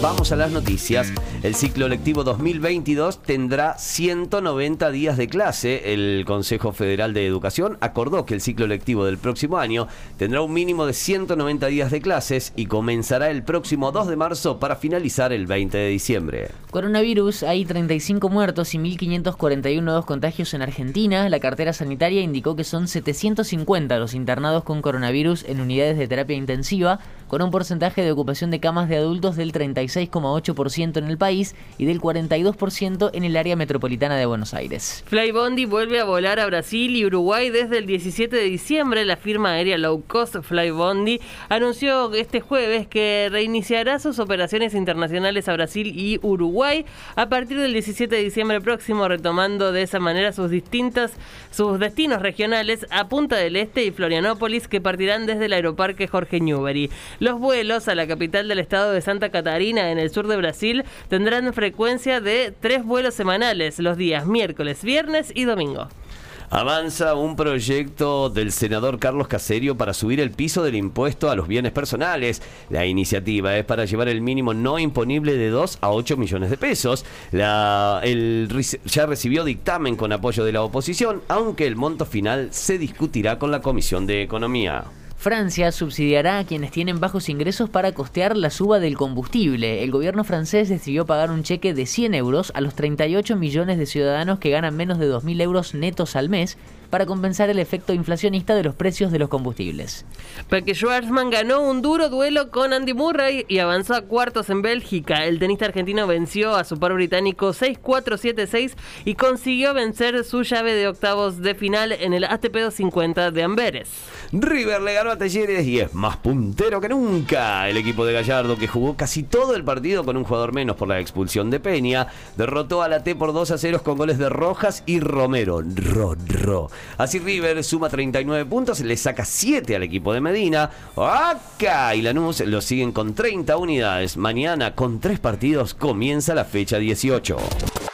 Vamos a las noticias. El ciclo lectivo 2022 tendrá 190 días de clase. El Consejo Federal de Educación acordó que el ciclo lectivo del próximo año tendrá un mínimo de 190 días de clases y comenzará el próximo 2 de marzo para finalizar el 20 de diciembre. Coronavirus, hay 35 muertos y 1.541 nuevos contagios en Argentina. La cartera sanitaria indicó que son 750 los internados con coronavirus en unidades de terapia intensiva, con un porcentaje de ocupación de camas de adultos del 36,8% en el país y del 42% en el área metropolitana de Buenos Aires. Flybondi vuelve a volar a Brasil y Uruguay desde el 17 de diciembre. La firma aérea low cost Flybondi anunció este jueves que reiniciará sus operaciones internacionales a Brasil y Uruguay a partir del 17 de diciembre próximo, retomando de esa manera sus distintas sus destinos regionales a Punta del Este y Florianópolis que partirán desde el aeroparque Jorge Newbery. Los vuelos a la capital del estado de Santa Catarina, en el sur de Brasil, tendrán frecuencia de tres vuelos semanales los días miércoles, viernes y domingo. Avanza un proyecto del senador Carlos Caserio para subir el piso del impuesto a los bienes personales. La iniciativa es para llevar el mínimo no imponible de 2 a 8 millones de pesos. Ya recibió dictamen con apoyo de la oposición, aunque el monto final se discutirá con la Comisión de Economía. Francia subsidiará a quienes tienen bajos ingresos para costear la suba del combustible. El gobierno francés decidió pagar un cheque de 100 euros a los 38 millones de ciudadanos que ganan menos de 2.000 euros netos al mes para compensar el efecto inflacionista de los precios de los combustibles. Porque Schwarzman ganó un duro duelo con Andy Murray y avanzó a cuartos en Bélgica. El tenista argentino venció a su par británico 6-4-7-6 y consiguió vencer su llave de octavos de final en el ATP 250 de Amberes. River le a Talleres y es más puntero que nunca. El equipo de Gallardo, que jugó casi todo el partido con un jugador menos por la expulsión de Peña, derrotó a la T por 2 a 0 con goles de Rojas y Romero. Ro, ro. Así River suma 39 puntos, le saca 7 al equipo de Medina. Acá y Lanús lo siguen con 30 unidades. Mañana, con 3 partidos, comienza la fecha 18.